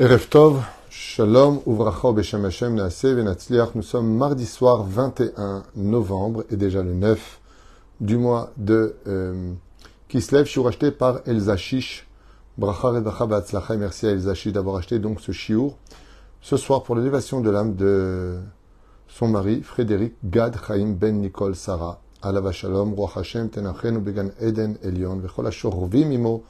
Erev Tov, Shalom, Uvracha Beshem Hashem, Naaseh, Venatzliach. Nous sommes mardi soir 21 novembre et déjà le 9 du mois de euh, Kislev. Je suis racheté par Elsa. Bracha Redacha Batzlacha. Merci à Elsa d'avoir acheté donc ce shiur ce soir pour l'élévation de l'âme de son mari, Frédéric Gad Chaim Ben Nicole Sarah. Alava Shalom, Roi Hashem, Tenachenu Began Eden Elion, Vechol Ashorvim.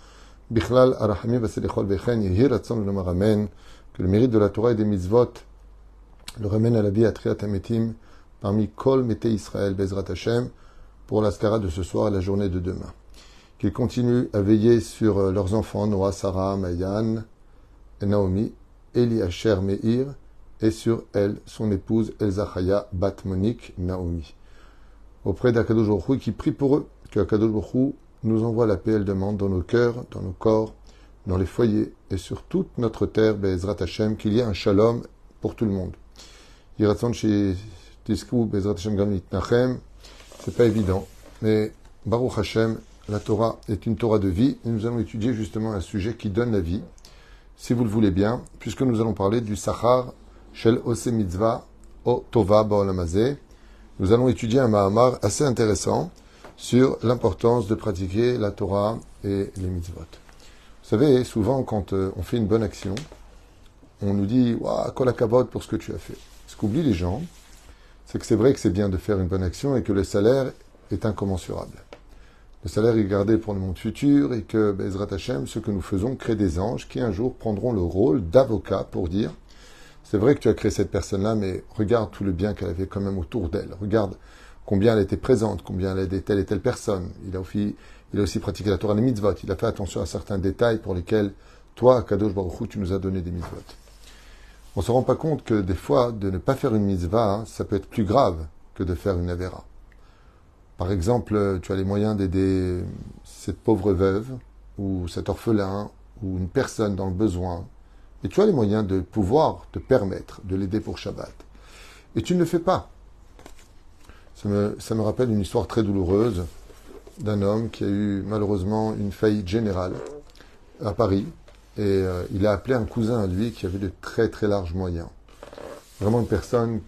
Bichlal Arachamim Vaselichol Vechen Yehi Ratzon Lomar Amen. Que le mérite de la Torah et des mitzvot le ramène à la vie à Triat Ametim parmi Kol Mete Israël Bezrat Hashem pour l'ascara de ce soir et la journée de demain. Qu'ils continuent à veiller sur euh, leurs enfants Noah, Sarah, Mayan, Naomi, Eli Asher Meir et sur elle, son épouse Elzachaya Bat Monique Naomi. Auprès d'Akadosh qui prie pour eux, que Akadosh nous envoie la paix, elle demande dans nos cœurs, dans nos corps, dans les foyers et sur toute notre terre, Bezrat Hashem, qu'il y ait un shalom pour tout le monde. C'est pas évident, mais Baruch Hashem, la Torah est une Torah de vie et nous allons étudier justement un sujet qui donne la vie, si vous le voulez bien, puisque nous allons parler du Sachar Shel Ose Mitzvah O Tova Ba'olamazeh. Nous allons étudier un Mahamar assez intéressant sur l'importance de pratiquer la Torah et les mitzvot. Vous savez, souvent quand euh, on fait une bonne action, on nous dit Waouh, kol pour ce que tu as fait. Ce qu'oublient les gens, c'est que c'est vrai que c'est bien de faire une bonne action et que le salaire est incommensurable. Le salaire est gardé pour le monde futur et que Bezrat Hashem, ce que nous faisons, crée des anges qui un jour prendront le rôle d'avocat pour dire c'est vrai que tu as créé cette personne-là, mais regarde tout le bien qu'elle avait quand même autour d'elle. Regarde combien elle était présente, combien elle aidait telle et telle personne. Il a aussi, pratiqué la Torah des mitzvot. Il a fait attention à certains détails pour lesquels, toi, Kadosh Baruch Hu, tu nous as donné des mitzvot. On ne se rend pas compte que des fois, de ne pas faire une mitzvah, hein, ça peut être plus grave que de faire une avera. Par exemple, tu as les moyens d'aider cette pauvre veuve, ou cet orphelin, ou une personne dans le besoin, et tu as les moyens de pouvoir te permettre de l'aider pour Shabbat. Et tu ne le fais pas. Ça me, rappelle une histoire très douloureuse d'un homme qui a eu malheureusement une faillite générale à Paris. Et euh, il a appelé un cousin à lui qui avait de très très larges moyens. Vraiment une personne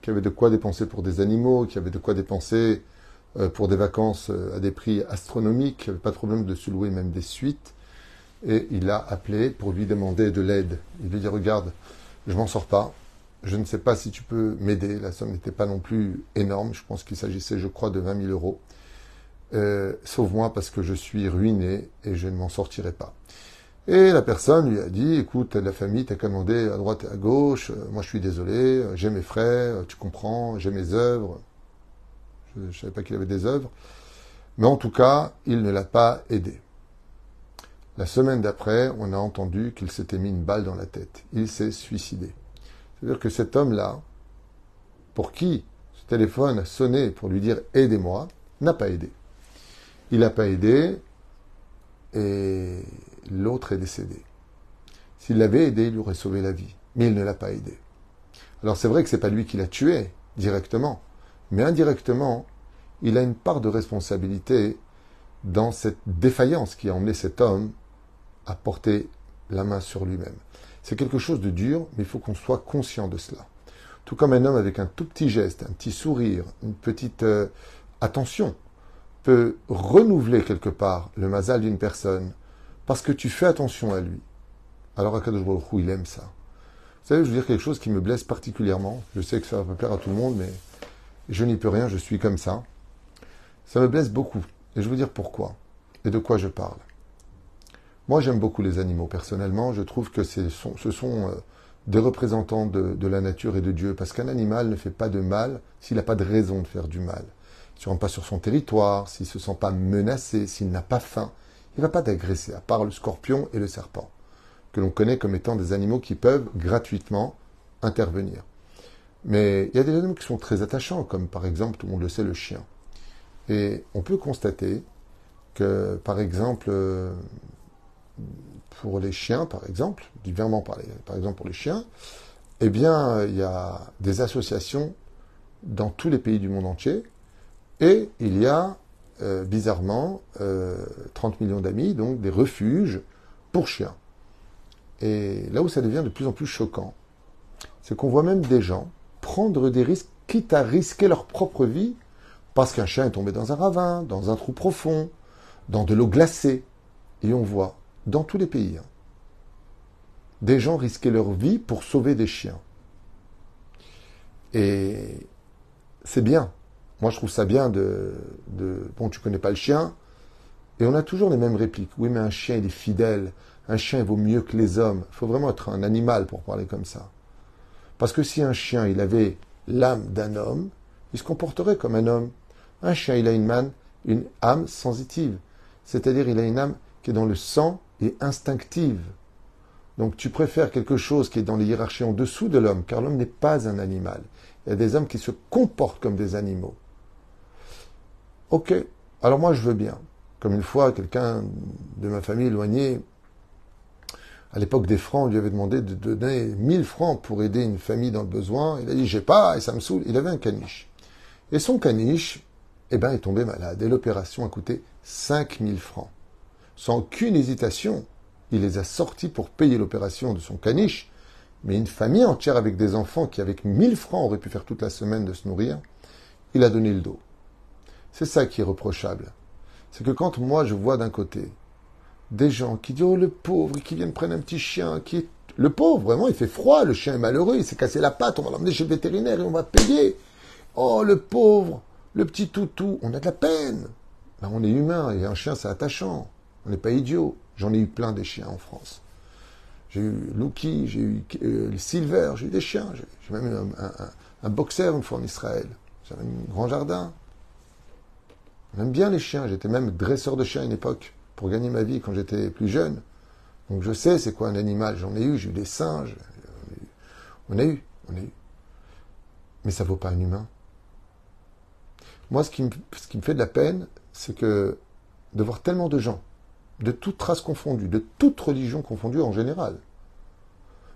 qui avait de quoi dépenser pour des animaux, qui avait de quoi dépenser euh, pour des vacances euh, à des prix astronomiques, qui n'avait pas de problème de se louer même des suites. Et il a appelé pour lui demander de l'aide. Il lui dit, regarde, je m'en sors pas, je ne sais pas si tu peux m'aider. La somme n'était pas non plus énorme. Je pense qu'il s'agissait, je crois, de 20 000 euros. Euh, Sauve-moi parce que je suis ruiné et je ne m'en sortirai pas. Et la personne lui a dit, écoute, la famille t'a commandé à droite et à gauche. Moi, je suis désolé. J'ai mes frères, tu comprends. J'ai mes œuvres. Je ne savais pas qu'il avait des œuvres. Mais en tout cas, il ne l'a pas aidé. La semaine d'après, on a entendu qu'il s'était mis une balle dans la tête. Il s'est suicidé. C'est-à-dire que cet homme-là, pour qui ce téléphone a sonné pour lui dire aidez-moi, n'a pas aidé. Il n'a pas aidé et l'autre est décédé. S'il l'avait aidé, il lui aurait sauvé la vie. Mais il ne l'a pas aidé. Alors c'est vrai que ce n'est pas lui qui l'a tué directement, mais indirectement, il a une part de responsabilité dans cette défaillance qui a emmené cet homme à porter la main sur lui-même. C'est quelque chose de dur, mais il faut qu'on soit conscient de cela. Tout comme un homme avec un tout petit geste, un petit sourire, une petite euh, attention, peut renouveler quelque part le mazal d'une personne parce que tu fais attention à lui. Alors Akadosh Baruch il aime ça. Vous savez, je veux dire quelque chose qui me blesse particulièrement. Je sais que ça va plaire à tout le monde, mais je n'y peux rien, je suis comme ça. Ça me blesse beaucoup. Et je veux dire pourquoi et de quoi je parle. Moi, j'aime beaucoup les animaux. Personnellement, je trouve que ce sont, euh, des représentants de, la nature et de Dieu. Parce qu'un animal ne fait pas de mal s'il n'a pas de raison de faire du mal. S'il ne rentre pas sur son territoire, s'il ne se sent pas menacé, s'il n'a pas faim, il ne va pas t'agresser, à part le scorpion et le serpent, que l'on connaît comme étant des animaux qui peuvent gratuitement intervenir. Mais il y a des animaux qui sont très attachants, comme par exemple, tout le monde le sait, le chien. Et on peut constater que, par exemple, euh, pour les chiens, par exemple, diversement par, par exemple pour les chiens, eh bien, il y a des associations dans tous les pays du monde entier, et il y a, euh, bizarrement, 30 euh, millions d'amis, donc des refuges pour chiens. Et là où ça devient de plus en plus choquant, c'est qu'on voit même des gens prendre des risques, quitte à risquer leur propre vie, parce qu'un chien est tombé dans un ravin, dans un trou profond, dans de l'eau glacée. Et on voit, dans tous les pays, hein, des gens risquer leur vie pour sauver des chiens. Et c'est bien. Moi, je trouve ça bien de, Bon, tu connais pas le chien. Et on a toujours les mêmes répliques. Oui, mais un chien, il est fidèle. Un chien, il vaut mieux que les hommes. Il faut vraiment être un animal pour parler comme ça. Parce que si un chien, il avait l'âme d'un homme, il se comporterait comme un homme. Un chien, il a une, une âme sensitive. C'est-à-dire, il a une âme qui est dans le sang et instinctive. Donc tu préfères quelque chose qui est dans les hiérarchies en dessous de l'homme, car l'homme n'est pas un animal. Il y a des hommes qui se comportent comme des animaux. Ok, alors moi je veux bien. Comme une fois, quelqu'un de ma famille éloignée, à l'époque des francs, lui avait demandé de donner 1000 francs pour aider une famille dans le besoin. Il a dit j'ai pas et ça me saoule. Il avait un caniche. Et son caniche, eh ben, est tombé malade. Et l'opération a coûté 5000 francs. Sans aucune hésitation, il les a sortis pour payer l'opération de son caniche. Mais une famille entière avec des enfants qui, avec 1000 francs, auraient pu faire toute la semaine de se nourrir, il a donné le dos. C'est ça qui est reprochable. C'est que quand moi je vois d'un côté des gens qui disent Oh le pauvre, qui viennent prendre un petit chien, qui est. Le pauvre, vraiment, il fait froid, le chien est malheureux, il s'est cassé la patte, on va l'emmener chez le vétérinaire et on va payer. Oh le pauvre, le petit toutou, on a de la peine. Ben, on est humain et un chien c'est attachant. On n'est pas idiot. J'en ai eu plein des chiens en France. J'ai eu Lucky, j'ai eu euh, Silver, j'ai eu des chiens. J'ai même eu un, boxer une fois en Israël. J'avais un grand jardin. On aime bien les chiens. J'étais même dresseur de chiens à une époque pour gagner ma vie quand j'étais plus jeune. Donc je sais c'est quoi un animal. J'en ai eu, j'ai eu des singes. On a eu, on a eu. Mais ça vaut pas un humain. Moi, ce qui me, ce qui me fait de la peine, c'est que de voir tellement de gens, de toutes races confondues, de toutes religions confondues en général,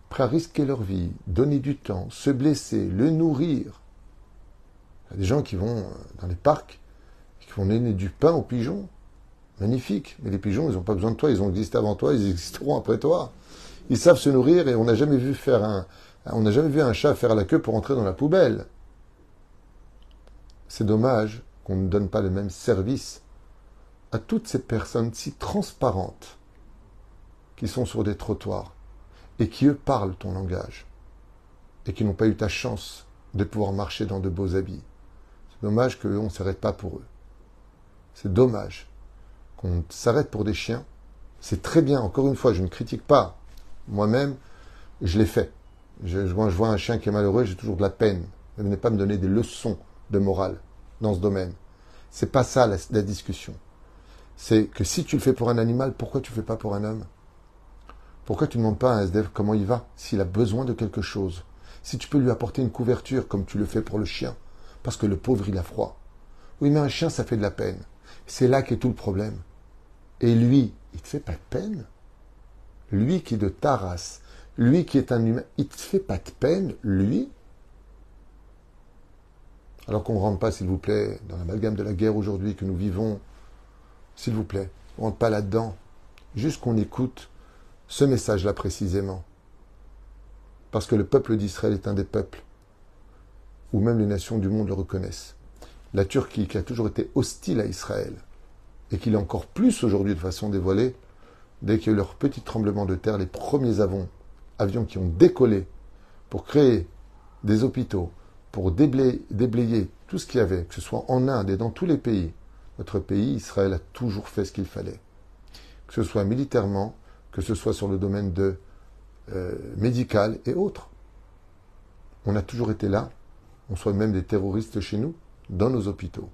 prêts à risquer leur vie, donner du temps, se blesser, le nourrir. Il y a des gens qui vont euh, dans les parcs, qui vont donner du pain aux pigeons. Magnifique. Mais les pigeons, ils n'ont pas besoin de toi, ils ont existé avant toi, ils existeront après toi. Ils savent se nourrir et on n'a jamais vu faire un, on n'a jamais vu un chat faire la queue pour entrer dans la poubelle. C'est dommage qu'on ne donne pas le même service à toutes ces personnes si transparentes qui sont sur des trottoirs et qui, eux, parlent ton langage et qui n'ont pas eu ta chance de pouvoir marcher dans de beaux habits. C'est dommage qu'on ne s'arrête pas pour eux. C'est dommage qu'on s'arrête pour des chiens. C'est très bien, encore une fois, je ne critique pas. Moi-même, je l'ai fait. Je, je, vois, un chien qui est malheureux, j'ai toujours de la peine. Ne venez pas me donner des leçons de morale dans ce domaine. C'est pas ça la discussion c'est que si tu le fais pour un animal, pourquoi tu ne le fais pas pour un homme? Pourquoi tu ne demandes pas à un SDF comment il va, s'il a besoin de quelque chose? Si tu peux lui apporter une couverture comme tu le fais pour le chien, parce que le pauvre il a froid. Oui, mais un chien, ça fait de la peine. C'est là qu'est tout le problème. Et lui, il te fait pas de peine? Lui qui est de ta race, lui qui est un humain, il te fait pas de peine, lui? Alors qu'on ne rentre pas, s'il vous plaît, dans l'amalgame de la guerre aujourd'hui que nous vivons, s'il vous plaît, on rentre pas là-dedans. Juste qu'on écoute ce message-là précisément. Parce que le peuple d'Israël est un des peuples où même les nations du monde le reconnaissent. La Turquie, qui a toujours été hostile à Israël, et qui l'est encore plus aujourd'hui de façon dévoilée, dès qu'il y a eu leur petit tremblement de terre, les premiers avions, qui ont décollé pour créer des hôpitaux, pour déblayer tout ce qu'il y avait, que ce soit en Inde et dans tous les pays, notre pays, Israël, a toujours fait ce qu'il fallait. Que ce soit militairement, que ce soit sur le domaine de euh, médical et autres. On a toujours été là. On soit même des terroristes chez nous, dans nos hôpitaux.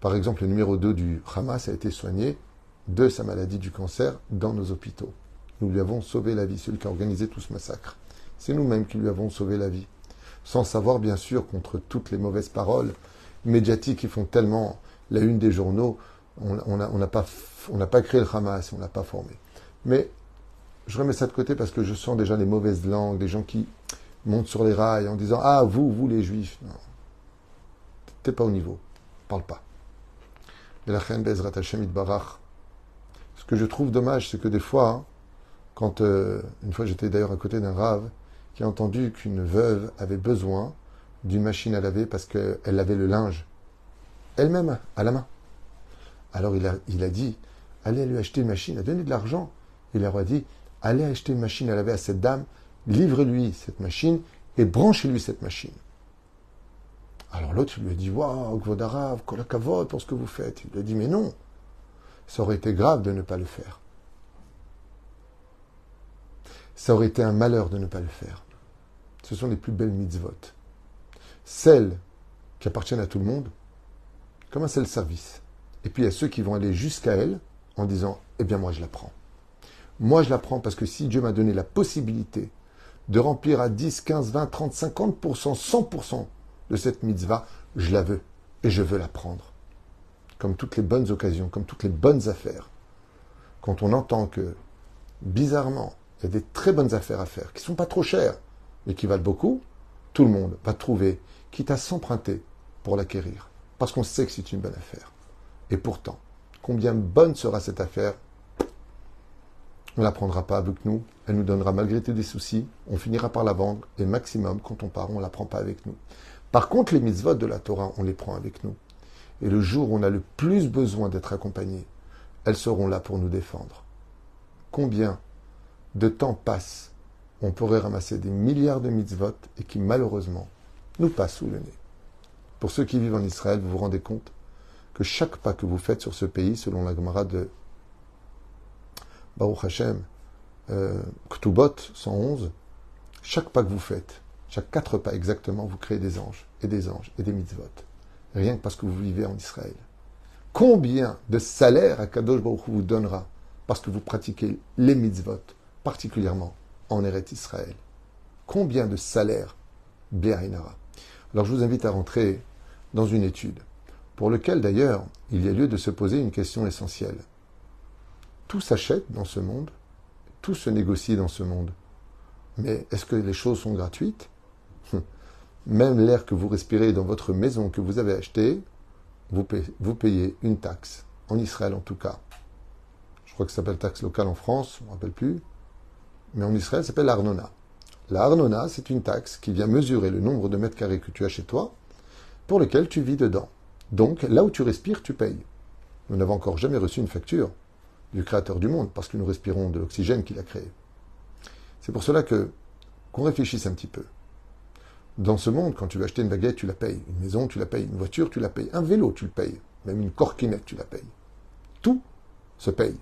Par exemple, le numéro 2 du Hamas a été soigné de sa maladie du cancer dans nos hôpitaux. Nous lui avons sauvé la vie, celui qui a organisé tout ce massacre. C'est nous-mêmes qui lui avons sauvé la vie. Sans savoir, bien sûr, contre toutes les mauvaises paroles médiatiques qui font tellement la une des journaux, on n'a pas, créé le Hamas, on n'a pas formé. Mais je remets ça de côté parce que je sens déjà les mauvaises langues, des gens qui montent sur les rails en disant Ah, vous, vous les juifs. Non. T'es pas au niveau. Parle pas. Ce que je trouve dommage, c'est que des fois, Quand euh, une fois j'étais d'ailleurs à côté d'un rave qui a entendu qu'une veuve avait besoin d'une machine à laver parce qu'elle lavait le linge elle-même à la main. Alors il a, dit allez lui acheter une machine, a donné de l'argent. Il leur a dit allez acheter une machine à laver à cette dame, livre-lui cette machine et branchez-lui cette machine. Alors l'autre lui a dit Waouh, Gvodarav, Kolakavod pour ce que vous faites. Il lui a dit Mais non, ça aurait été grave de ne pas le faire. Ça aurait été un malheur de ne pas le faire. Ce sont les plus belles mitzvot. Celles qui appartiennent à tout le monde, comme un seul service. Et puis il y a ceux qui vont aller jusqu'à elle en disant Eh bien, moi, je la prends. Moi, je la prends parce que si Dieu m'a donné la possibilité de remplir à 10, 15, 20, 30, 50%, 100% de cette mitzvah, je la veux et je veux la prendre. Comme toutes les bonnes occasions, comme toutes les bonnes affaires. Quand on entend que, bizarrement, il y a des très bonnes affaires à faire, qui ne sont pas trop chères, mais qui valent beaucoup, tout le monde va trouver, quitte à s'emprunter pour l'acquérir. Parce qu'on sait que c'est une bonne affaire. Et pourtant, combien bonne sera cette affaire on ne la prendra pas avec nous, elle nous donnera malgré tout des soucis, on finira par la vendre, et maximum, quand on part, on ne la prend pas avec nous. Par contre, les mitzvot de la Torah, on les prend avec nous. Et le jour où on a le plus besoin d'être accompagné, elles seront là pour nous défendre. Combien de temps passe On pourrait ramasser des milliards de mitzvot et qui malheureusement nous passent sous le nez. Pour ceux qui vivent en Israël, vous vous rendez compte que chaque pas que vous faites sur ce pays, selon la Gemara de Baruch Hashem, euh, Ktubot 111, chaque pas que vous faites, chaque quatre pas exactement, vous créez des anges, et des anges, et des mitzvot. Rien que parce que vous vivez en Israël. Combien de salaire Akadosh Baruch vous donnera parce que vous pratiquez les mitzvot, particulièrement en Eretz Israël? Combien de salaire Béainara Alors je vous invite à rentrer dans une étude, pour lequel d'ailleurs il y a lieu de se poser une question essentielle. Tout s'achète dans ce monde, tout se négocie dans ce monde. Mais est-ce que les choses sont gratuites? Même l'air que vous respirez dans votre maison que vous avez acheté, vous payez, une taxe. En Israël en tout cas. Je crois que ça s'appelle taxe locale en France, je ne me rappelle plus. Mais en Israël, ça s'appelle l'Arnona. L'Arnona, c'est une taxe qui vient mesurer le nombre de mètres carrés que tu as chez toi, pour lequel tu vis dedans. Donc, là où tu respires, tu payes. Nous n'avons encore jamais reçu une facture du Créateur du monde, parce que nous respirons de l'oxygène qu'il a créé. C'est pour cela que qu'on réfléchisse un petit peu. Dans ce monde, quand tu veux acheter une baguette, tu la payes. Une maison, tu la payes. Une voiture, tu la payes. Un vélo, tu le payes. Même une corquinette, tu la payes. Tout se paye.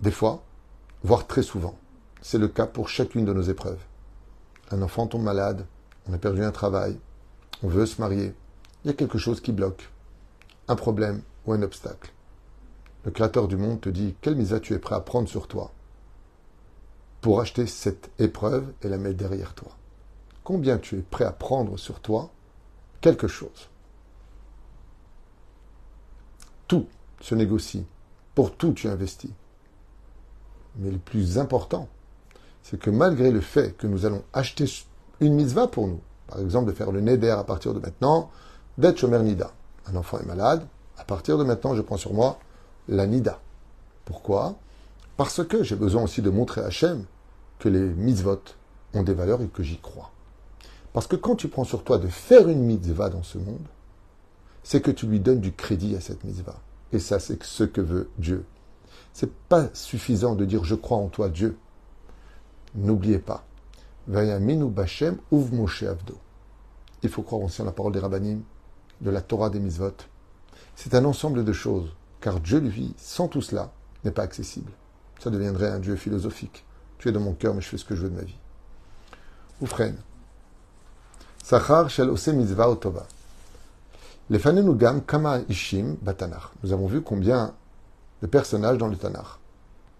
Des fois, voire très souvent. C'est le cas pour chacune de nos épreuves. Un enfant tombe malade, on a perdu un travail, on veut se marier. Il y a quelque chose qui bloque. Un problème ou un obstacle. Le Créateur du monde te dit quelle mise tu es prêt à prendre sur toi pour acheter cette épreuve et la mettre derrière toi. Combien tu es prêt à prendre sur toi quelque chose? Tout se négocie. Pour tout, tu investis. Mais le plus important, c'est que malgré le fait que nous allons acheter une mitzvah pour nous, par exemple de faire le neder à partir de maintenant, d'être Shomer Nida. Un enfant est malade, à partir de maintenant, je prends sur moi la Nida. Pourquoi? Parce que j'ai besoin aussi de montrer à Hachem que les mitzvot ont des valeurs et que j'y crois. Parce que quand tu prends sur toi de faire une mitzvah dans ce monde, c'est que tu lui donnes du crédit à cette mitzvah. Et ça, c'est ce que veut Dieu. C'est pas suffisant de dire je crois en toi, Dieu. N'oubliez pas. Il faut croire aussi en la parole des rabbinim, de la Torah des mitzvot. C'est un ensemble de choses, car Dieu, lui, sans tout cela, n'est pas accessible. Ça deviendrait un Dieu philosophique. Tu es dans mon cœur, mais je fais ce que je veux de ma vie. Oufren. Sachar shel ose mitzvah otova. kama ishim batanach. Nous avons vu combien de personnages dans le Tanakh.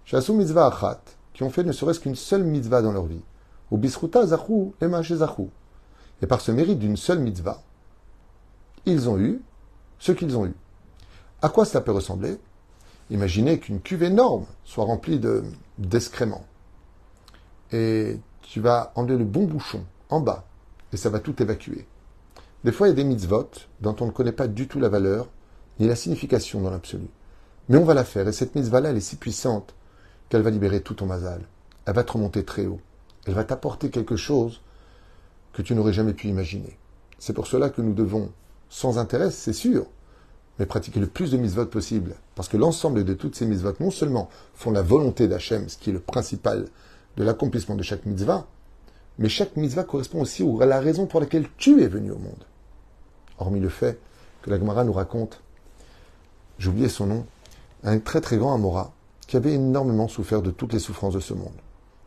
Shasu mitzvah achat, qui ont fait ne serait-ce qu'une seule mitzvah dans leur vie. Ou bisruta zachu ema zachu. Et par ce mérite d'une seule mitzvah, ils ont eu ce qu'ils ont eu. À quoi cela peut ressembler? Imaginez qu'une cuve énorme soit remplie d'excréments et tu vas enlever le bon bouchon en bas et ça va tout évacuer. Des fois, il y a des mitzvot dont on ne connaît pas du tout la valeur ni la signification dans l'absolu. Mais on va la faire et cette mitzvah-là, elle est si puissante qu'elle va libérer tout ton mazal. Elle va te remonter très haut. Elle va t'apporter quelque chose que tu n'aurais jamais pu imaginer. C'est pour cela que nous devons, sans intérêt, c'est sûr, mais pratiquer le plus de mitzvot possible. Parce que l'ensemble de toutes ces mitzvot, non seulement font la volonté d'Hachem, ce qui est le principal de l'accomplissement de chaque mitzvah, mais chaque mitzvah correspond aussi à la raison pour laquelle tu es venu au monde. Hormis le fait que la Gemara nous raconte, j'ai oublié son nom, un très très grand Amora, qui avait énormément souffert de toutes les souffrances de ce monde.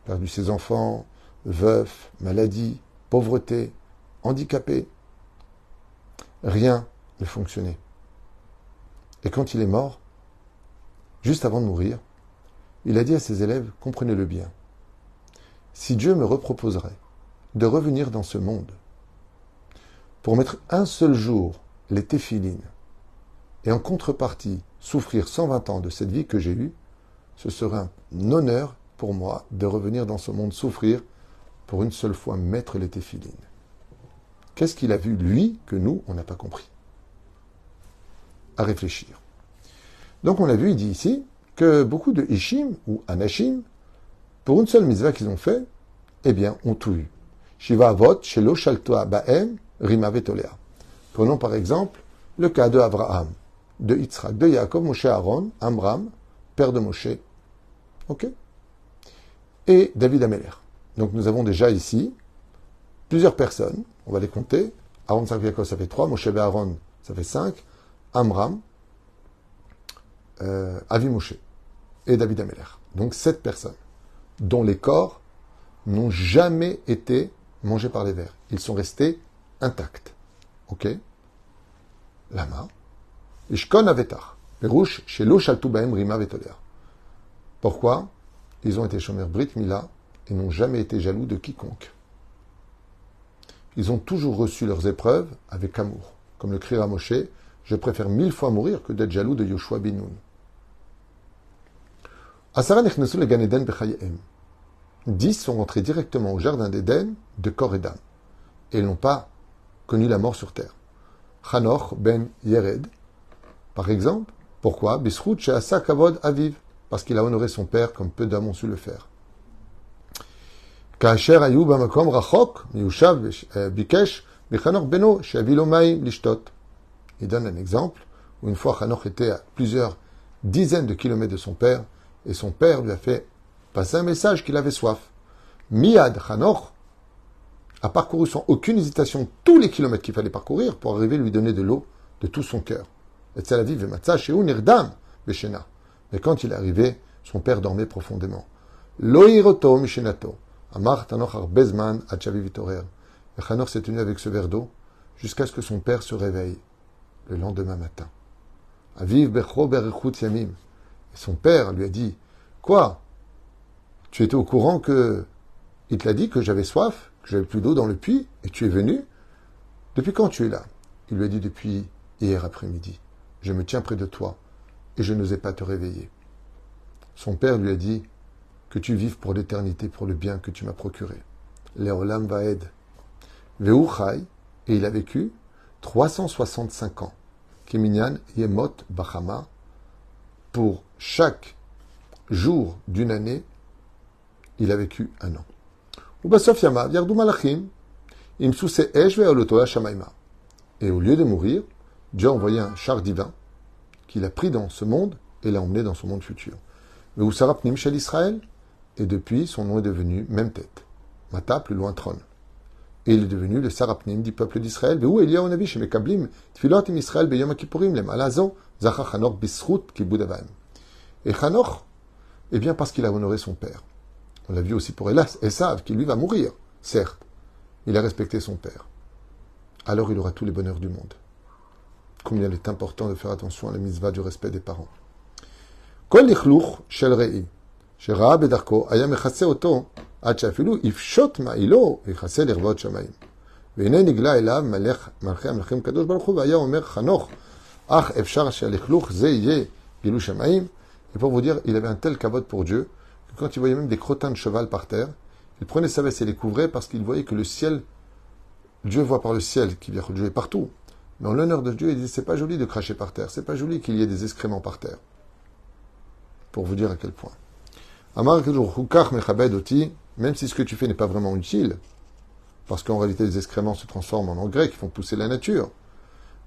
Perdu ses enfants, veuf, maladie, pauvreté, handicapé. Rien ne fonctionnait. Et quand il est mort, juste avant de mourir, il a dit à ses élèves, comprenez-le bien, si Dieu me reproposerait de revenir dans ce monde pour mettre un seul jour les téphilines et en contrepartie souffrir 120 ans de cette vie que j'ai eue, ce serait un honneur pour moi de revenir dans ce monde souffrir pour une seule fois mettre les téphilines. Qu'est-ce qu'il a vu, lui, que nous, on n'a pas compris? À réfléchir. Donc on a vu, il dit ici, que beaucoup de Ishim ou Anashim, pour une seule mitzvah qu'ils ont fait, eh bien, ont tout eu. Shiva Avot, Shelo Shaltoa Ba'em, Rima Vetolea. Prenons par exemple le cas de Abraham, de Yitzhak, de Yaakov, Moshe Aaron, Amram, père de Moshe. Ok? Et David Ameler. Donc nous avons déjà ici plusieurs personnes, on va les compter. Aaron, Yaakov, ça fait 3, Moshe et Aaron, ça fait 5, Amram, euh, Avi Moshe et David Ameler. Donc sept personnes, dont les corps n'ont jamais été mangés par les vers. Ils sont restés intacts. Ok? Lama. Ishkon Avetar. Chez Baem Rima Vetoler. Pourquoi? Ils ont été chômeurs Brit Mila et n'ont jamais été jaloux de quiconque. Ils ont toujours reçu leurs épreuves avec amour. Comme le crie Moshe, je préfère mille fois mourir que d'être jaloux de Yoshua Binoun. Dix sont rentrés directement au jardin d'Éden de corps et d'âme, et n'ont pas connu la mort sur terre. Chanoch ben Yered, par exemple, pourquoi? Bisrout Sheasa Kavod Aviv, parce qu'il a honoré son père comme peu d'hommes ont su le faire. Il donne un exemple où une fois Chanoch était à plusieurs dizaines de kilomètres de son père, et son père lui a fait passer un message qu'il avait soif. Miad Chanoch a parcouru sans aucune hésitation tous les kilomètres qu'il fallait parcourir pour arriver à lui donner de l'eau de tout son cœur. Et Mais quand il est arrivé, son père dormait profondément. Amar tanoch bezman vitorer. Et Chanor s'est tenu avec ce verre d'eau jusqu'à ce que son père se réveille le lendemain matin. Aviv becho yamim. Et son père lui a dit, quoi? Tu étais au courant que il te l'a dit que j'avais soif, que j'avais plus d'eau dans le puits, et tu es venu? Depuis quand tu es là? Il lui a dit depuis hier après-midi. Je me tiens près de toi, et je n'osais pas te réveiller. Son père lui a dit que tu vives pour l'éternité, pour le bien que tu m'as procuré. Léolam Vaed. Et il a vécu 365 ans. Keminyan Yemot Bachama, pour chaque jour d'une année, il a vécu un an. Et au lieu de mourir, Dieu a envoyé un char divin qu'il a pris dans ce monde et l'a emmené dans son monde futur. Mais Shel Israël, et depuis son nom est devenu Memtet. Mata, plus loin, Tron. Et il est devenu le Sarapnim du peuple d'Israël. Mais où chez Mekablim, Israël beyom Et Hanor, eh bien parce qu'il a honoré son père. On l'a vu aussi pour Elas, Esav, qui lui va mourir, certes. Il a respecté son père. Alors il aura tous les bonheurs du monde. Combien il est important de faire attention à la mitzvah du respect des parents. Kol shel שראה בדרכו, היה מכסה אותו עד שאפילו יפשוט מעילו ויכסה לרבות שמיים. והנה נגלה אליו מלך, מלכי המלכים קדוש ברוך הוא, והיה אומר חנוך, אך אפשר שהלכלוך זה יהיה גילו שמיים? Et pour vous dire, il avait un tel cavote pour Dieu, que quand il voyait même des crottins de cheval par terre, il prenait sa veste et les couvrait parce qu'il voyait que le ciel, Dieu voit par le ciel, qui vient Dieu est partout. Mais en l'honneur de Dieu, il dit c'est pas joli de cracher par terre, c'est pas joli qu'il y ait des excréments par terre. Pour vous dire à quel point. Amar même si ce que tu fais n'est pas vraiment utile, parce qu'en réalité les excréments se transforment en engrais qui font pousser la nature,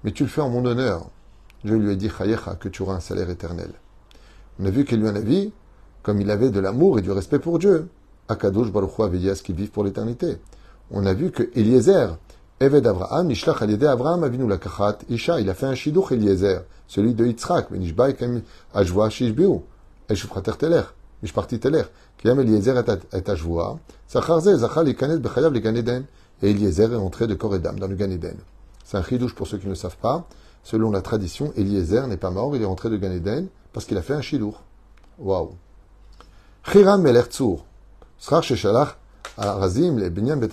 mais tu le fais en mon honneur. Je lui ai dit, que tu auras un salaire éternel. On a vu qu'il lui en a vie, comme il avait de l'amour et du respect pour Dieu. Akadosh Baruch Hu qui vivent pour l'éternité. On a vu que Eliezer, Eved Abraham, Nishlach Aliede Abraham Avinu Lakachat, Isha, il a fait un shidduch Eliezer, celui de Yitzhak, Benishbai Kem Ajvoa Shishbiu, Eshufrater Teler, Et Eliezer est entré de d'âme dans le Ganeden. C'est un chidouche pour ceux qui ne le savent pas. Selon la tradition, Eliezer n'est pas mort, il est rentré de Ganeden parce qu'il a fait un chidour. Waouh. Chiram Meler Tzur, Srar Sheshalach, Razim, les Binyan Bet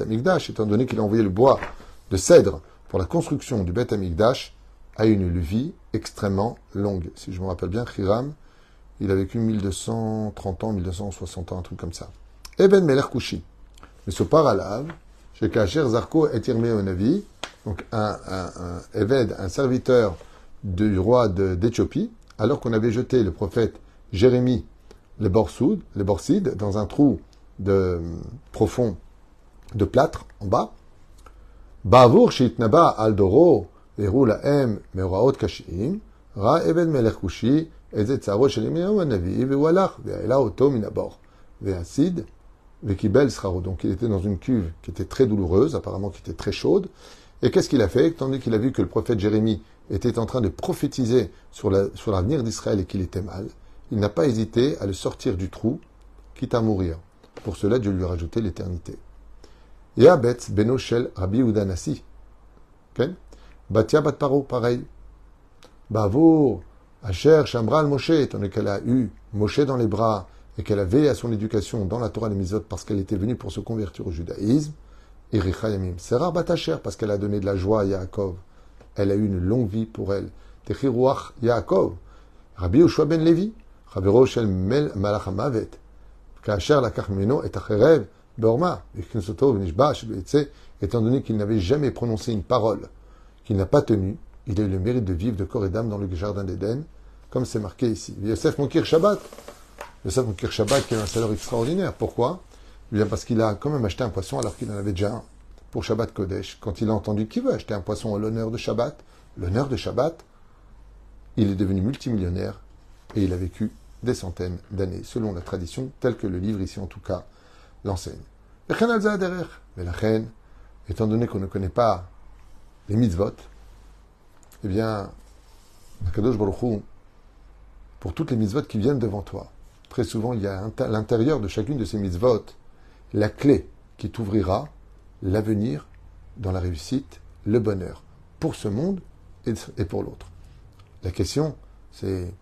étant donné qu'il a envoyé le bois de cèdre pour la construction du Bet Amigdash, a une vie extrêmement longue. Si je me rappelle bien, Hiram, il a vécu 1230 ans, 1260 ans, un truc comme ça. Eben Meler Kushi. Mais ce paralave, chez Kacher Zarko et Navi, donc un, un, un Eved, un serviteur du roi d'Éthiopie, alors qu'on avait jeté le prophète Jérémie, les Borsoud, les Borsides, dans un trou de, profond de plâtre en bas. Bavour shitnaba aldoro veru laem meoraot kashim ra kushi et Zetzaro Shelemiyahu Anavi, Vehualach, Vehaela Oto Minabor, Vehasid, Vekibel Srao. Donc il était dans une cuve qui était très douloureuse, apparemment qui était très chaude. Et qu'est-ce qu'il a fait? Tandis qu'il a vu que le prophète Jérémie était en train de prophétiser sur l'avenir d'Israël et qu'il était mal, il n'a pas hésité à le sortir du trou, quitte à mourir. Pour cela, Dieu lui a rajouté l'éternité. Yahabetz Benoshel Rabbi Udanasi. Batia Batparo, pareil. Bavour, Asher Shambral Moshe, tandis qu'elle a eu Moshe dans les bras et qu'elle avait à son éducation dans la Torah des Misot parce qu'elle était venue pour se convertir au judaïsme, c'est rare Batacher parce qu'elle a donné de la joie à Yaakov. Elle a eu une longue vie pour elle. Techiruach Yaakov. Rabbi Yoshua ben Levi. Rabbi shel mel malachamavet. Kacher la karmeno et acherev beorma. Étant donné qu'il n'avait jamais prononcé une parole qu'il n'a pas tenue, il a eu le mérite de vivre de corps et d'âme dans le jardin d'Éden, comme c'est marqué ici. Yosef Monkir Shabbat. Yosef Monkir Shabbat qui est un salaire extraordinaire. Pourquoi? Bien parce qu'il a quand même acheté un poisson alors qu'il en avait déjà un pour Shabbat Kodesh. Quand il a entendu qui veut acheter un poisson à l'honneur de Shabbat, l'honneur de Shabbat, il est devenu multimillionnaire et il a vécu des centaines d'années, selon la tradition, telle que le livre ici en tout cas l'enseigne. Mais la reine, étant donné qu'on ne connaît pas les mitzvot, eh bien, Kadosh Baruch pour toutes les mitzvot qui viennent devant toi, très souvent il y a à l'intérieur de chacune de ces mitzvot la clé qui t'ouvrira l'avenir dans la réussite, le bonheur, pour ce monde et pour l'autre. La question, c'est,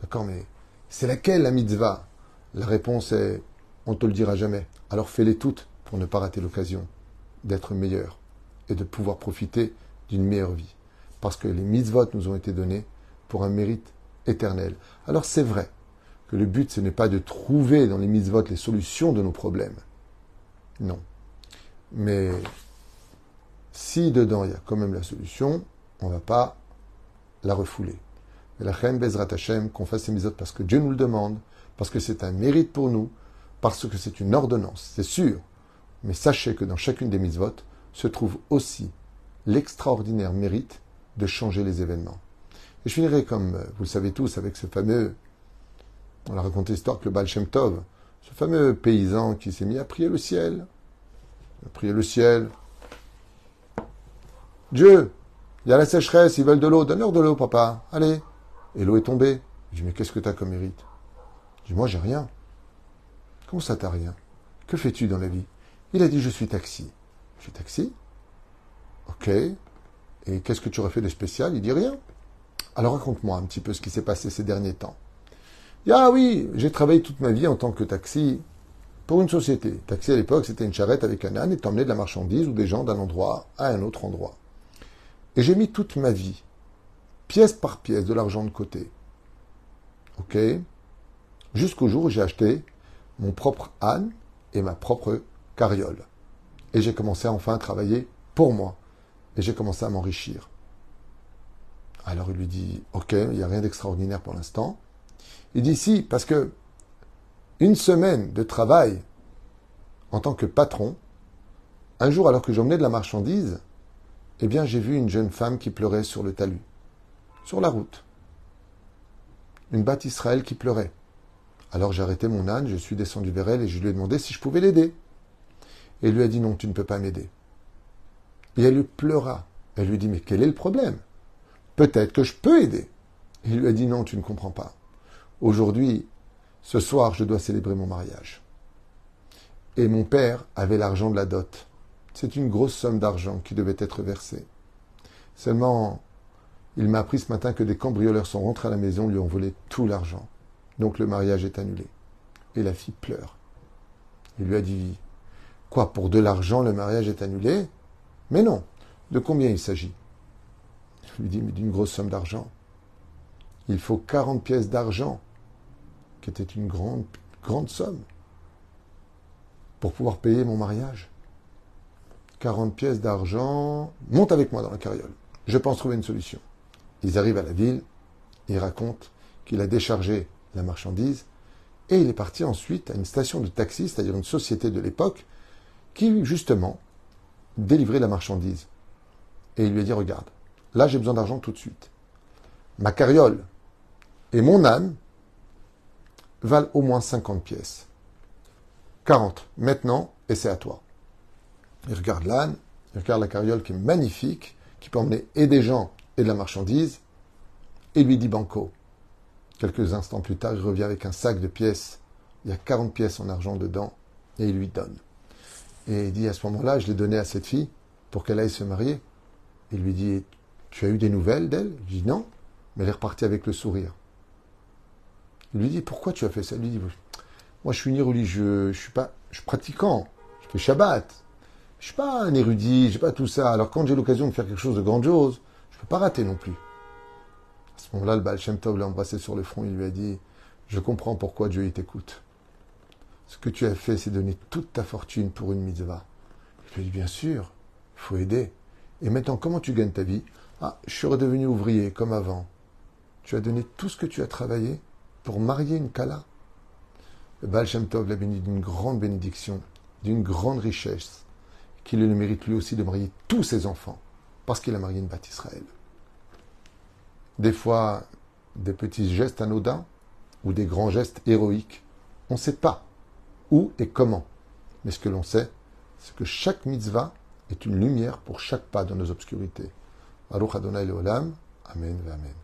d'accord, mais c'est laquelle la mitzvah? La réponse est, on ne te le dira jamais. Alors fais-les toutes pour ne pas rater l'occasion d'être meilleur et de pouvoir profiter d'une meilleure vie. Parce que les mitzvot nous ont été donnés pour un mérite éternel. Alors c'est vrai que le but, ce n'est pas de trouver dans les mitzvot les solutions de nos problèmes, non. Mais si dedans il y a quand même la solution, on ne va pas la refouler. Mais la reine Bezrat Hashem, qu'on fasse ces mitzvot parce que Dieu nous le demande, parce que c'est un mérite pour nous, parce que c'est une ordonnance, c'est sûr. Mais sachez que dans chacune des mitzvot se trouve aussi l'extraordinaire mérite de changer les événements. Et je finirai comme vous le savez tous avec ce fameux, on a raconté l'histoire que le Baal Tov, ce fameux paysan qui s'est mis à prier le ciel. à prier le ciel. Dieu, il y a la sécheresse, ils veulent de l'eau. Donne-leur de l'eau, papa. Allez. Et l'eau est tombée. Je dis, mais qu'est-ce que tu as comme mérite Je dis, moi, j'ai rien. Comment ça, t'as rien? Que fais-tu dans la vie? Il a dit, je suis taxi. Je suis taxi Ok. Et qu'est-ce que tu aurais fait de spécial? Il dit rien. Alors raconte-moi un petit peu ce qui s'est passé ces derniers temps. Ah oui, j'ai travaillé toute ma vie en tant que taxi pour une société. Taxi à l'époque, c'était une charrette avec un âne et t'emmenais de la marchandise ou des gens d'un endroit à un autre endroit. Et j'ai mis toute ma vie, pièce par pièce, de l'argent de côté. Ok Jusqu'au jour où j'ai acheté mon propre âne et ma propre carriole. Et j'ai commencé enfin à travailler pour moi. Et j'ai commencé à m'enrichir. Alors il lui dit, ok, il n'y a rien d'extraordinaire pour l'instant. Il dit si, parce que une semaine de travail en tant que patron, un jour alors que j'emmenais de la marchandise, eh bien j'ai vu une jeune femme qui pleurait sur le talus, sur la route. Une batte Israël qui pleurait. Alors j'ai arrêté mon âne, je suis descendu vers elle et je lui ai demandé si je pouvais l'aider. Et elle lui a dit non, tu ne peux pas m'aider. Et elle lui pleura. Elle lui dit mais quel est le problème? Peut-être que je peux aider. Il lui a dit non, tu ne comprends pas. Aujourd'hui, ce soir, je dois célébrer mon mariage. Et mon père avait l'argent de la dot. C'est une grosse somme d'argent qui devait être versée. Seulement, il m'a appris ce matin que des cambrioleurs sont rentrés à la maison, lui ont volé tout l'argent. Donc le mariage est annulé. Et la fille pleure. Il lui a dit Quoi, pour de l'argent, le mariage est annulé? Mais non. De combien il s'agit? Je lui dis Mais d'une grosse somme d'argent. Il faut 40 pièces d'argent, qui était une grande, grande somme, pour pouvoir payer mon mariage. 40 pièces d'argent. Monte avec moi dans la carriole. Je pense trouver une solution. Ils arrivent à la ville. Il raconte qu'il a déchargé la marchandise et il est parti ensuite à une station de taxi, c'est-à-dire une société de l'époque, qui justement délivrait la marchandise. Et il lui a dit Regarde, là j'ai besoin d'argent tout de suite. Ma carriole et mon âne valent au moins 50 pièces. 40 maintenant, et c'est à toi. Il regarde l'âne, il regarde la carriole qui est magnifique, qui peut emmener et des gens et de la marchandise, et lui dit Banco. Quelques instants plus tard, il revient avec un sac de pièces. Il y a 40 pièces en argent dedans, et il lui donne. Et il dit à ce moment-là, je l'ai donné à cette fille pour qu'elle aille se marier. Il lui dit, tu as eu des nouvelles d'elle? Je dis non, mais elle est repartie avec le sourire. Il lui dit, pourquoi tu as fait ça? Il lui dit, moi je suis ni religieux, je suis pas, je suis pratiquant, je fais Shabbat, je suis pas un érudit, je j'ai pas tout ça. Alors quand j'ai l'occasion de faire quelque chose de grandiose, je peux pas rater non plus. À ce moment-là, le Baal Shem Tov l'a embrassé sur le front, il lui a dit, je comprends pourquoi Dieu t'écoute. Ce que tu as fait, c'est donner toute ta fortune pour une mitzvah. Il lui a dit, bien sûr, il faut aider. Et maintenant, comment tu gagnes ta vie? Ah, je suis redevenu ouvrier, comme avant. Tu as donné tout ce que tu as travaillé pour marier une Kala. Le Baal Shem Tov l'a béni d'une grande bénédiction, d'une grande richesse, qu'il le mérite lui aussi de marier tous ses enfants, parce qu'il a marié une Bat Israël. Des fois, des petits gestes anodins ou des grands gestes héroïques, on ne sait pas où et comment. Mais ce que l'on sait, c'est que chaque mitzvah est une lumière pour chaque pas dans nos obscurités. Baruch. Amen, Amen.